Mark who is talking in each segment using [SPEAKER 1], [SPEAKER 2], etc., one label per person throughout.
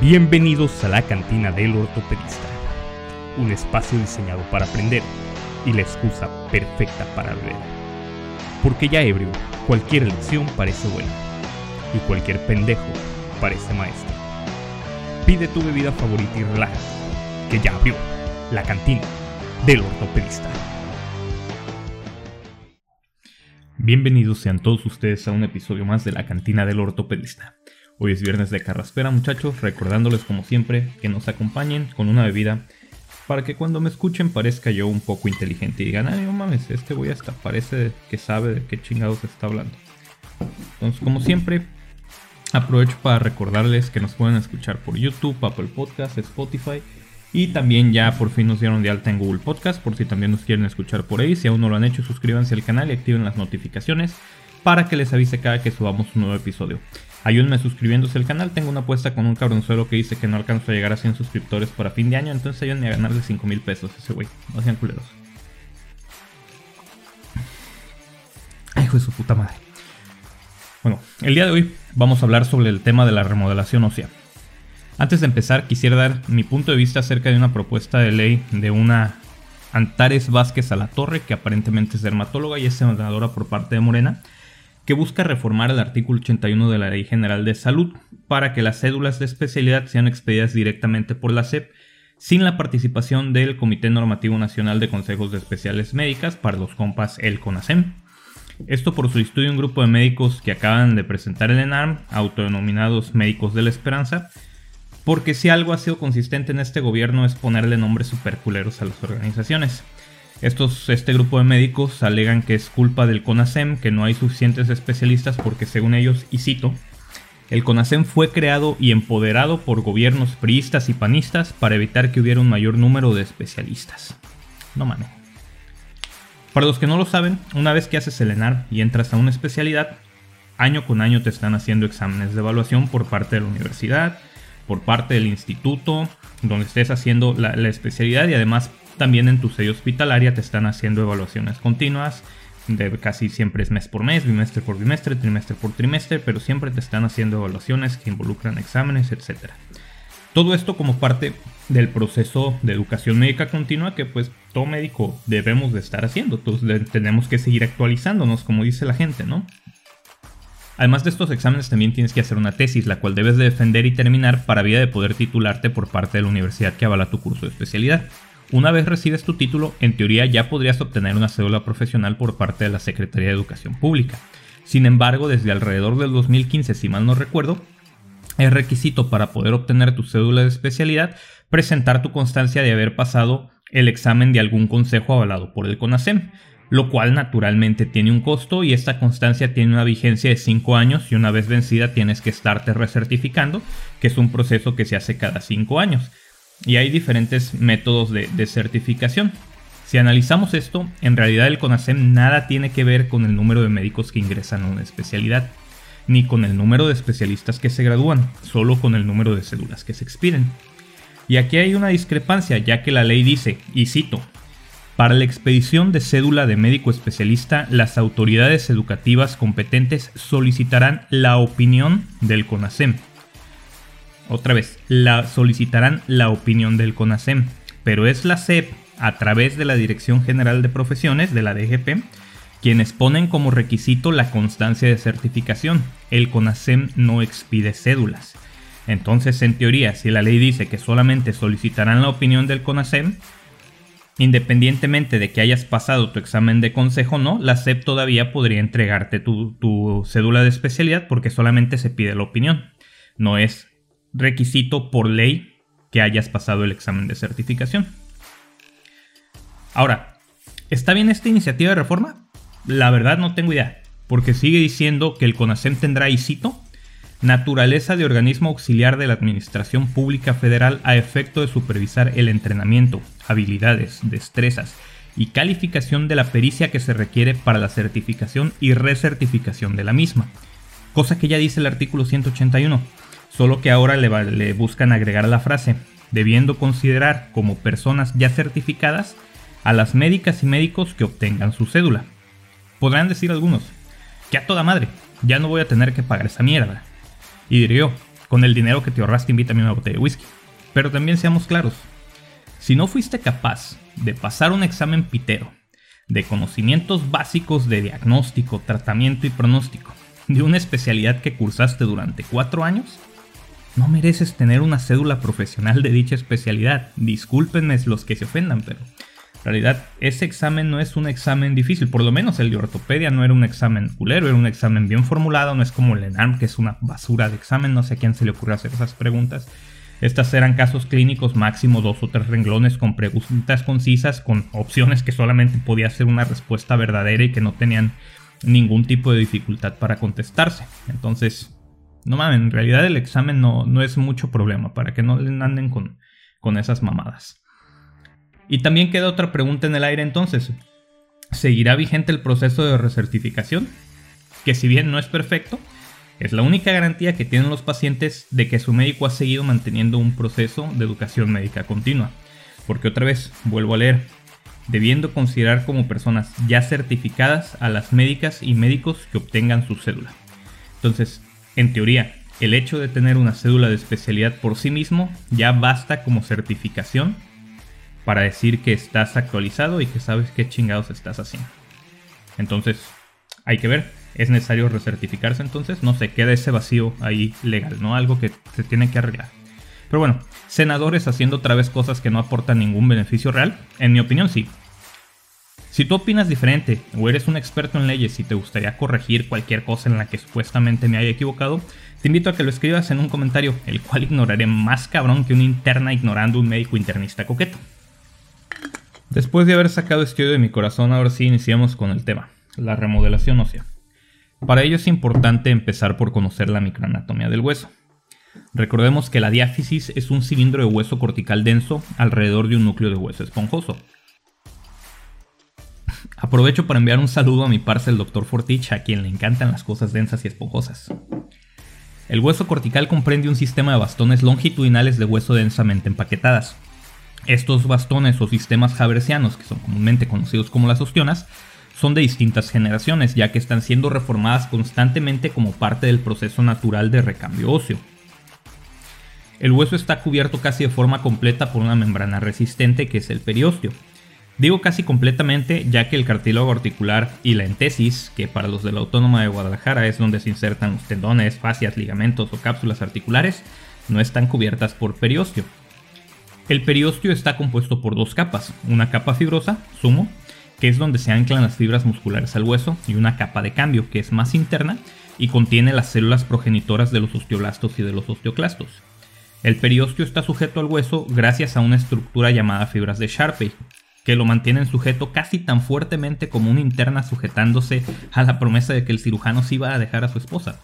[SPEAKER 1] Bienvenidos a la cantina del ortopedista, un espacio diseñado para aprender y la excusa perfecta para beber. Porque ya ebrio, cualquier lección parece buena y cualquier pendejo parece maestro. Pide tu bebida favorita y relájate, que ya abrió la cantina del ortopedista. Bienvenidos sean todos ustedes a un episodio más de la cantina del ortopedista. Hoy es viernes de carraspera muchachos, recordándoles como siempre que nos acompañen con una bebida para que cuando me escuchen parezca yo un poco inteligente y digan, ay no mames, este güey hasta parece que sabe de qué chingados está hablando. Entonces como siempre, aprovecho para recordarles que nos pueden escuchar por YouTube, Apple Podcast, Spotify y también ya por fin nos dieron de alta en Google Podcast por si también nos quieren escuchar por ahí. Si aún no lo han hecho, suscríbanse al canal y activen las notificaciones para que les avise cada que subamos un nuevo episodio. Ayúdenme suscribiéndose al canal. Tengo una apuesta con un cabronzuelo que dice que no alcanzo a llegar a 100 suscriptores para fin de año. Entonces ayúdenme a ganarle 5 mil pesos ese güey. No sean culeros. Ay, hijo de su puta madre. Bueno, el día de hoy vamos a hablar sobre el tema de la remodelación ósea. Antes de empezar, quisiera dar mi punto de vista acerca de una propuesta de ley de una Antares Vázquez a la Torre, que aparentemente es dermatóloga y es senadora por parte de Morena, que busca reformar el artículo 81 de la Ley General de Salud para que las cédulas de especialidad sean expedidas directamente por la SEP sin la participación del Comité Normativo Nacional de Consejos de Especiales Médicas para los compas el CONASEM. Esto por su estudio un grupo de médicos que acaban de presentar el ENARM, autodenominados Médicos de la Esperanza, porque si algo ha sido consistente en este gobierno es ponerle nombres superculeros a las organizaciones. Estos, este grupo de médicos alegan que es culpa del CONASEM, que no hay suficientes especialistas porque según ellos, y cito, el CONASEM fue creado y empoderado por gobiernos priistas y panistas para evitar que hubiera un mayor número de especialistas. No mames. Para los que no lo saben, una vez que haces el ENAR y entras a una especialidad, año con año te están haciendo exámenes de evaluación por parte de la universidad, por parte del instituto, donde estés haciendo la, la especialidad y además también en tu sede hospitalaria te están haciendo evaluaciones continuas, de casi siempre es mes por mes, bimestre por bimestre, trimestre por trimestre, pero siempre te están haciendo evaluaciones que involucran exámenes, etc. Todo esto como parte del proceso de educación médica continua que pues todo médico debemos de estar haciendo, entonces tenemos que seguir actualizándonos como dice la gente, ¿no? Además de estos exámenes también tienes que hacer una tesis, la cual debes de defender y terminar para vía de poder titularte por parte de la universidad que avala tu curso de especialidad. Una vez recibes tu título, en teoría ya podrías obtener una cédula profesional por parte de la Secretaría de Educación Pública. Sin embargo, desde alrededor del 2015, si mal no recuerdo, es requisito para poder obtener tu cédula de especialidad presentar tu constancia de haber pasado el examen de algún consejo avalado por el CONASEM, lo cual naturalmente tiene un costo y esta constancia tiene una vigencia de 5 años y una vez vencida tienes que estarte recertificando, que es un proceso que se hace cada 5 años. Y hay diferentes métodos de, certificación. Si analizamos esto, en realidad el CONASEM nada tiene que ver con el número de médicos que ingresan a una especialidad, ni con el número de especialistas que se gradúan, solo con el número de cédulas que se expiden. Y aquí hay una discrepancia, ya que la ley dice, y cito, para la expedición de cédula de médico especialista, las autoridades educativas competentes solicitarán la opinión del CONASEM otra vez, la solicitarán la opinión del CONASEM, pero es la SEP, a través de la Dirección General de Profesiones de la DGP, quienes ponen como requisito la constancia de certificación. El CONASEM no expide cédulas. Entonces, en teoría, si la ley dice que solamente solicitarán la opinión del CONASEM, independientemente de que hayas pasado tu examen de consejo o no, la SEP todavía podría entregarte tu, tu, cédula de especialidad porque solamente se pide la opinión. No es requisito por ley que hayas pasado el examen de certificación. Ahora, ¿está bien esta iniciativa de reforma? La verdad no tengo idea, porque sigue diciendo que el CONASEM tendrá, y cito, naturaleza de organismo auxiliar de la Administración Pública Federal a efecto de supervisar el entrenamiento, habilidades, destrezas y calificación de la pericia que se requiere para la certificación y recertificación de la misma, cosa que ya dice el artículo 181 solo que ahora le, buscan agregar la frase, debiendo considerar como personas ya certificadas a las médicas y médicos que obtengan su cédula. Podrán decir algunos, que a toda madre, ya no voy a tener que pagar esa mierda. Y diré yo, con el dinero que te ahorraste invítame una botella de whisky. Pero también seamos claros, si no fuiste capaz de pasar un examen pitero, de conocimientos básicos de diagnóstico, tratamiento y pronóstico, de una especialidad que cursaste durante cuatro años, no mereces tener una cédula profesional de dicha especialidad. Discúlpenme los que se ofendan, pero en realidad ese examen no es un examen difícil. Por lo menos el de ortopedia no era un examen culero, era un examen bien formulado. No es como el ENARM, que es una basura de examen. No sé a quién se le ocurrió hacer esas preguntas. Estas eran casos clínicos máximo dos o tres renglones con preguntas concisas, con opciones que solamente podía ser una respuesta verdadera y que no tenían ningún tipo de dificultad para contestarse. Entonces, no mames, en realidad el examen no, no es mucho problema para que no anden con, con esas mamadas. Y también queda otra pregunta en el aire entonces. ¿Seguirá vigente el proceso de recertificación? Que si bien no es perfecto, es la única garantía que tienen los pacientes de que su médico ha seguido manteniendo un proceso de educación médica continua. Porque otra vez, vuelvo a leer, debiendo considerar como personas ya certificadas a las médicas y médicos que obtengan su cédula. Entonces, en teoría, el hecho de tener una cédula de especialidad por sí mismo ya basta como certificación para decir que estás actualizado y que sabes qué chingados estás haciendo. Entonces, hay que ver, es necesario recertificarse entonces, no se queda ese vacío ahí legal, ¿no? Algo que se tiene que arreglar. Pero bueno, senadores haciendo otra vez cosas que no aportan ningún beneficio real, en mi opinión sí, si tú opinas diferente o eres un experto en leyes y te gustaría corregir cualquier cosa en la que supuestamente me haya equivocado, te invito a que lo escribas en un comentario, el cual ignoraré más cabrón que una interna ignorando un médico internista coqueto. Después de haber sacado este odio de mi corazón, ahora sí iniciamos con el tema, la remodelación ósea. Para ello es importante empezar por conocer la microanatomía del hueso. Recordemos que la diáfisis es un cilindro de hueso cortical denso alrededor de un núcleo de hueso esponjoso, Aprovecho para enviar un saludo a mi parce el Dr. Fortich, a quien le encantan las cosas densas y esponjosas. El hueso cortical comprende un sistema de bastones longitudinales de hueso densamente empaquetadas. Estos bastones o sistemas habersianos, que son comúnmente conocidos como las ostionas, son de distintas generaciones, ya que están siendo reformadas constantemente como parte del proceso natural de recambio óseo. El hueso está cubierto casi de forma completa por una membrana resistente que es el periósteo, Digo casi completamente ya que el cartílago articular y la entesis, que para los de la Autónoma de Guadalajara es donde se insertan los tendones, fascias, ligamentos o cápsulas articulares, no están cubiertas por periósteo. El periósteo está compuesto por dos capas, una capa fibrosa, sumo, que es donde se anclan las fibras musculares al hueso, y una capa de cambio, que es más interna y contiene las células progenitoras de los osteoblastos y de los osteoclastos. El periósteo está sujeto al hueso gracias a una estructura llamada fibras de Sharpey, que lo mantienen sujeto casi tan fuertemente como una interna sujetándose a la promesa de que el cirujano se iba a dejar a su esposa.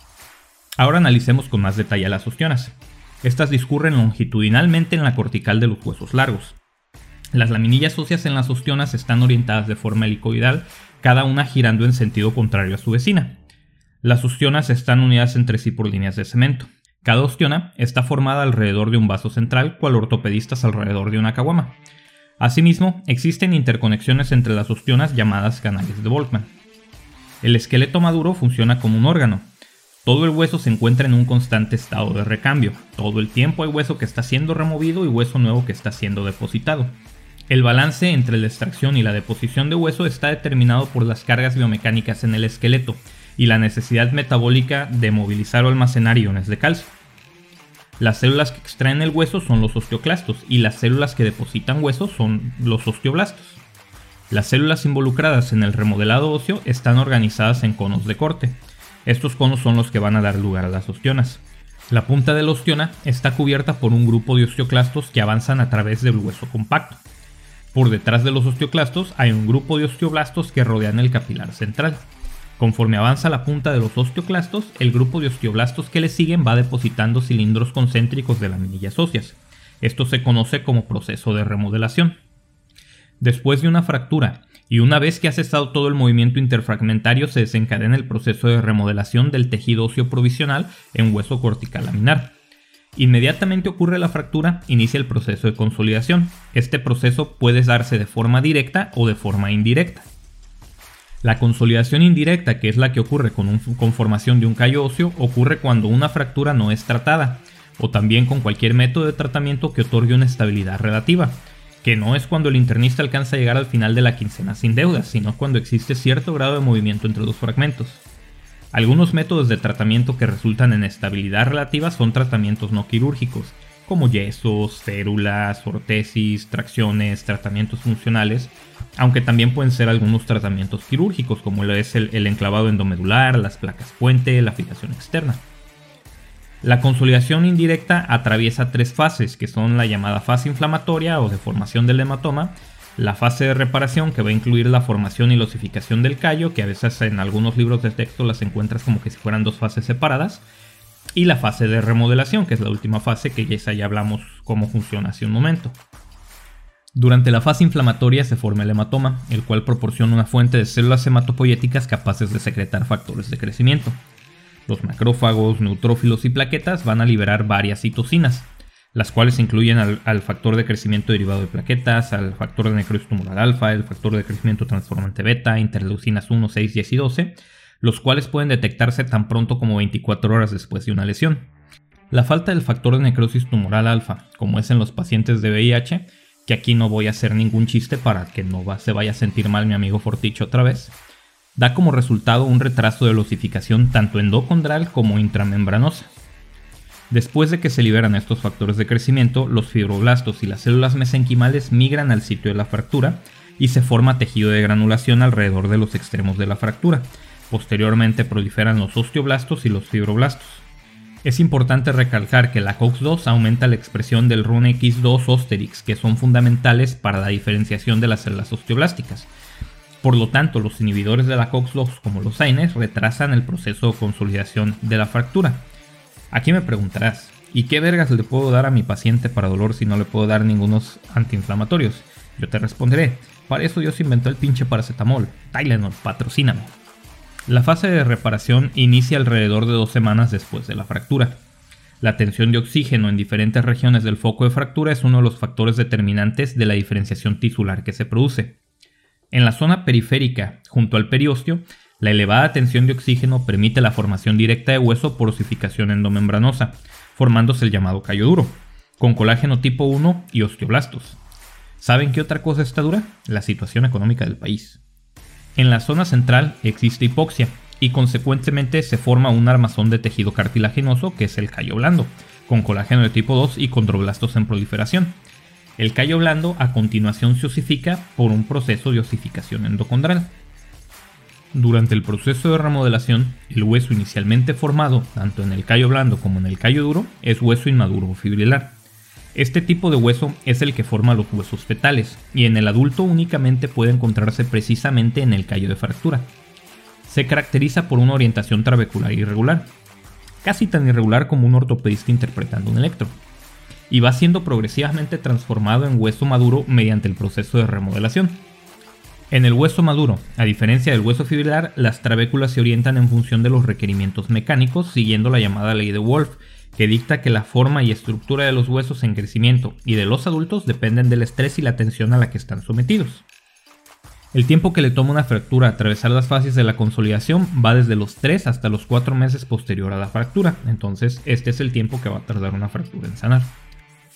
[SPEAKER 1] Ahora analicemos con más detalle las ostionas. Estas discurren longitudinalmente en la cortical de los huesos largos. Las laminillas óseas en las ostionas están orientadas de forma helicoidal, cada una girando en sentido contrario a su vecina. Las ostionas están unidas entre sí por líneas de cemento. Cada ostiona está formada alrededor de un vaso central, cual ortopedistas alrededor de una caguama. Asimismo, existen interconexiones entre las ostionas llamadas canales de Volkmann. El esqueleto maduro funciona como un órgano. Todo el hueso se encuentra en un constante estado de recambio. Todo el tiempo hay hueso que está siendo removido y hueso nuevo que está siendo depositado. El balance entre la extracción y la deposición de hueso está determinado por las cargas biomecánicas en el esqueleto y la necesidad metabólica de movilizar o almacenar iones de calcio. Las células que extraen el hueso son los osteoclastos y las células que depositan hueso son los osteoblastos. Las células involucradas en el remodelado óseo están organizadas en conos de corte. Estos conos son los que van a dar lugar a las ostionas. La punta de la ostiona está cubierta por un grupo de osteoclastos que avanzan a través del hueso compacto. Por detrás de los osteoclastos hay un grupo de osteoblastos que rodean el capilar central. Conforme avanza la punta de los osteoclastos, el grupo de osteoblastos que le siguen va depositando cilindros concéntricos de laminillas óseas. Esto se conoce como proceso de remodelación. Después de una fractura y una vez que ha cesado todo el movimiento interfragmentario se desencadena el proceso de remodelación del tejido óseo provisional en hueso cortical laminar. Inmediatamente ocurre la fractura, inicia el proceso de consolidación. Este proceso puede darse de forma directa o de forma indirecta. La consolidación indirecta, que es la que ocurre con, formación de un callo óseo, ocurre cuando una fractura no es tratada, o también con cualquier método de tratamiento que otorgue una estabilidad relativa, que no es cuando el internista alcanza a llegar al final de la quincena sin deudas, sino cuando existe cierto grado de movimiento entre los fragmentos. Algunos métodos de tratamiento que resultan en estabilidad relativa son tratamientos no quirúrgicos, como yesos, férulas, ortesis, tracciones, tratamientos funcionales, aunque también pueden ser algunos tratamientos quirúrgicos, como lo es el, enclavado endomedular, las placas puente, la fijación externa. La consolidación indirecta atraviesa tres fases, que son la llamada fase inflamatoria o de formación del hematoma, la fase de reparación, que va a incluir la formación y losificación del callo, que a veces en algunos libros de texto las encuentras como que si fueran dos fases separadas, y la fase de remodelación, que es la última fase que ya, ya hablamos cómo funciona hace un momento. Durante la fase inflamatoria se forma el hematoma, el cual proporciona una fuente de células hematopoyéticas capaces de secretar factores de crecimiento. Los macrófagos, neutrófilos y plaquetas van a liberar varias citocinas, las cuales incluyen al, factor de crecimiento derivado de plaquetas, al factor de necrosis tumoral alfa, el factor de crecimiento transformante beta, interleucinas 1, 6, 10 y 12, los cuales pueden detectarse tan pronto como 24 horas después de una lesión. La falta del factor de necrosis tumoral alfa, como es en los pacientes de VIH, que aquí no voy a hacer ningún chiste para que no se vaya a sentir mal mi amigo Forticho otra vez, da como resultado un retraso de losificación tanto endocondral como intramembranosa. Después de que se liberan estos factores de crecimiento, los fibroblastos y las células mesenquimales migran al sitio de la fractura y se forma tejido de granulación alrededor de los extremos de la fractura. Posteriormente proliferan los osteoblastos y los fibroblastos. Es importante recalcar que la COX-2 aumenta la expresión del RUNX2 Osterix, que son fundamentales para la diferenciación de las células osteoblásticas, por lo tanto, los inhibidores de la COX-2 como los AINES retrasan el proceso de consolidación de la fractura. Aquí me preguntarás, ¿y qué vergas le puedo dar a mi paciente para dolor si no le puedo dar ningunos antiinflamatorios? Yo te responderé, para eso Dios inventó el pinche paracetamol. Tylenol, patrocíname. La fase de reparación inicia alrededor de dos semanas después de la fractura. La tensión de oxígeno en diferentes regiones del foco de fractura es uno de los factores determinantes de la diferenciación tisular que se produce. En la zona periférica, junto al periósteo, la elevada tensión de oxígeno permite la formación directa de hueso por osificación endomembranosa, formándose el llamado callo duro, con colágeno tipo 1 y osteoblastos. ¿Saben qué otra cosa está dura? La situación económica del país. En la zona central existe hipoxia y consecuentemente se forma un armazón de tejido cartilaginoso que es el callo blando, con colágeno de tipo 2 y condroblastos en proliferación. El callo blando a continuación se osifica por un proceso de osificación endocondral. Durante el proceso de remodelación, el hueso inicialmente formado, tanto en el callo blando como en el callo duro, es hueso inmaduro fibrilar. Este tipo de hueso es el que forma los huesos fetales, y en el adulto únicamente puede encontrarse precisamente en el callo de fractura. Se caracteriza por una orientación trabecular irregular, casi tan irregular como un ortopedista interpretando un electro y va siendo progresivamente transformado en hueso maduro mediante el proceso de remodelación. En el hueso maduro, a diferencia del hueso fibrilar, las trabéculas se orientan en función de los requerimientos mecánicos siguiendo la llamada ley de Wolf, que dicta que la forma y estructura de los huesos en crecimiento y de los adultos dependen del estrés y la tensión a la que están sometidos. El tiempo que le toma una fractura atravesar las fases de la consolidación va desde los 3 hasta los 4 meses posterior a la fractura, entonces este es el tiempo que va a tardar una fractura en sanar.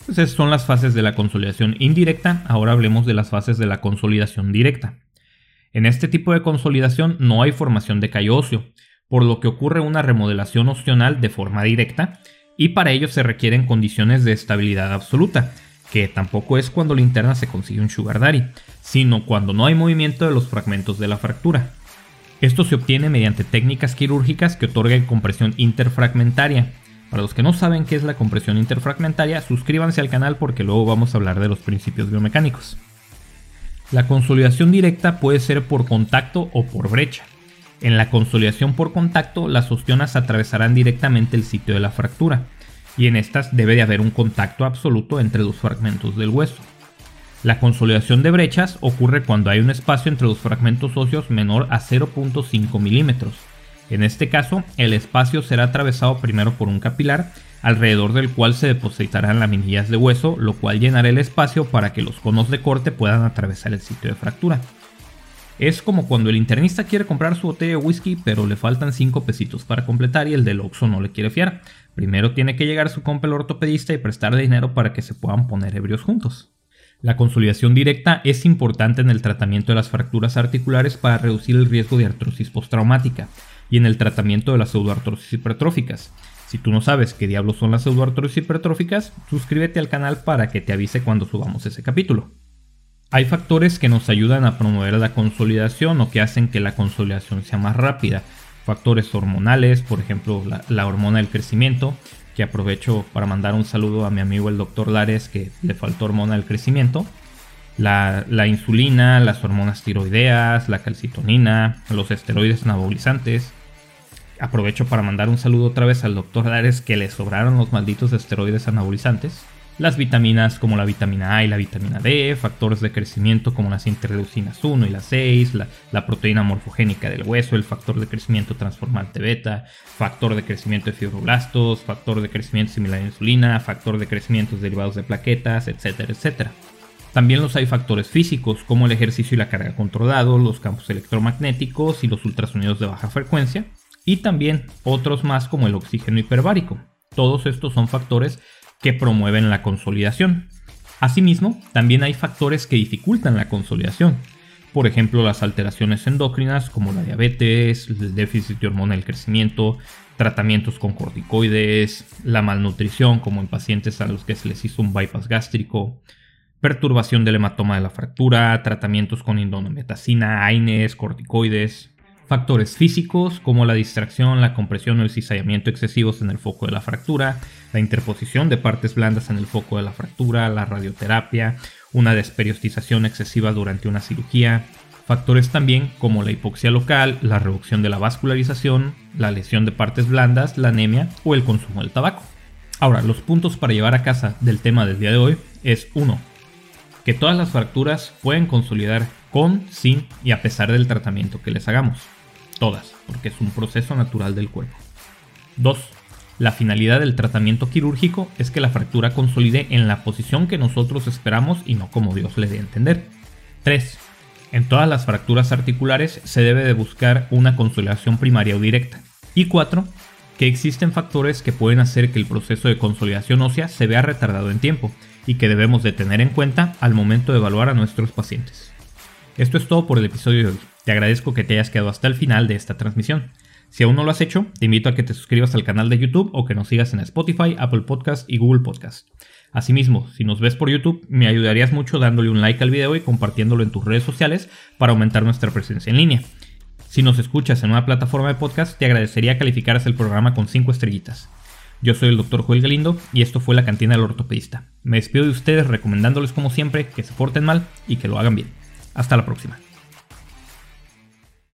[SPEAKER 1] Esas son las fases de la consolidación indirecta, ahora hablemos de las fases de la consolidación directa. En este tipo de consolidación no hay formación de callo óseo, por lo que ocurre una remodelación opcional de forma directa, y para ello se requieren condiciones de estabilidad absoluta, que tampoco es cuando la interna se consigue un sugar daddy, sino cuando no hay movimiento de los fragmentos de la fractura. Esto se obtiene mediante técnicas quirúrgicas que otorgan compresión interfragmentaria, para los que no saben qué es la compresión interfragmentaria, suscríbanse al canal porque luego vamos a hablar de los principios biomecánicos. La consolidación directa puede ser por contacto o por brecha. En la consolidación por contacto, las ostionas atravesarán directamente el sitio de la fractura, y en estas debe de haber un contacto absoluto entre los fragmentos del hueso. La consolidación de brechas ocurre cuando hay un espacio entre los fragmentos óseos menor a 0.5 milímetros, en este caso, el espacio será atravesado primero por un capilar, alrededor del cual se depositarán laminillas de hueso, lo cual llenará el espacio para que los conos de corte puedan atravesar el sitio de fractura. Es como cuando el internista quiere comprar su botella de whisky, pero le faltan 5 pesitos para completar y el del Oxxo no le quiere fiar. primero tiene que llegar su compa el ortopedista y prestar dinero para que se puedan poner ebrios juntos. La consolidación directa es importante en el tratamiento de las fracturas articulares para reducir el riesgo de artrosis postraumática y en el tratamiento de las pseudoartrosis hipertróficas. Si tú no sabes qué diablos son las pseudoartrosis hipertróficas, suscríbete al canal para que te avise cuando subamos ese capítulo. Hay factores que nos ayudan a promover la consolidación o que hacen que la consolidación sea más rápida. Factores hormonales, por ejemplo la, hormona del crecimiento, que aprovecho para mandar un saludo a mi amigo el doctor Lares que le faltó hormona del crecimiento. La, insulina, las hormonas tiroideas, la calcitonina, los esteroides anabolizantes. Aprovecho para mandar un saludo otra vez al doctor Lares que le sobraron los malditos esteroides anabolizantes las vitaminas como la vitamina A y la vitamina D, factores de crecimiento como las interleucinas 1 y las 6, la, proteína morfogénica del hueso, el factor de crecimiento transformante beta, factor de crecimiento de fibroblastos, factor de crecimiento similar a insulina, factor de crecimiento derivados de plaquetas, etcétera, etcétera. También los hay factores físicos como el ejercicio y la carga controlado, los campos electromagnéticos y los ultrasonidos de baja frecuencia, y también otros más como el oxígeno hiperbárico. Todos estos son factores que promueven la consolidación. Asimismo, también hay factores que dificultan la consolidación, por ejemplo las alteraciones endócrinas como la diabetes, el déficit de hormona del crecimiento, tratamientos con corticoides, la malnutrición como en pacientes a los que se les hizo un bypass gástrico, perturbación del hematoma de la fractura, tratamientos con indometacina, AINES, corticoides, Factores físicos como la distracción, la compresión o el cizallamiento excesivos en el foco de la fractura, la interposición de partes blandas en el foco de la fractura, la radioterapia, una desperiostización excesiva durante una cirugía. Factores también como la hipoxia local, la reducción de la vascularización, la lesión de partes blandas, la anemia o el consumo del tabaco. Ahora, los puntos para llevar a casa del tema del día de hoy es 1. Que todas las fracturas pueden consolidar con, sin y a pesar del tratamiento que les hagamos. Todas, porque es un proceso natural del cuerpo. 2. La finalidad del tratamiento quirúrgico es que la fractura consolide en la posición que nosotros esperamos y no como Dios le dé a entender. 3. En todas las fracturas articulares se debe de buscar una consolidación primaria o directa. Y 4. Que existen factores que pueden hacer que el proceso de consolidación ósea se vea retardado en tiempo y que debemos de tener en cuenta al momento de evaluar a nuestros pacientes. Esto es todo por el episodio de hoy. Te agradezco que te hayas quedado hasta el final de esta transmisión. Si aún no lo has hecho, te invito a que te suscribas al canal de YouTube o que nos sigas en Spotify, Apple Podcast y Google Podcast. Asimismo, si nos ves por YouTube, me ayudarías mucho dándole un like al video y compartiéndolo en tus redes sociales para aumentar nuestra presencia en línea. Si nos escuchas en una plataforma de podcast, te agradecería calificaras el programa con 5 estrellitas. Yo soy el Dr. Joel Galindo y esto fue la cantina del ortopedista. Me despido de ustedes recomendándoles como siempre que se porten mal y que lo hagan bien. Hasta la próxima.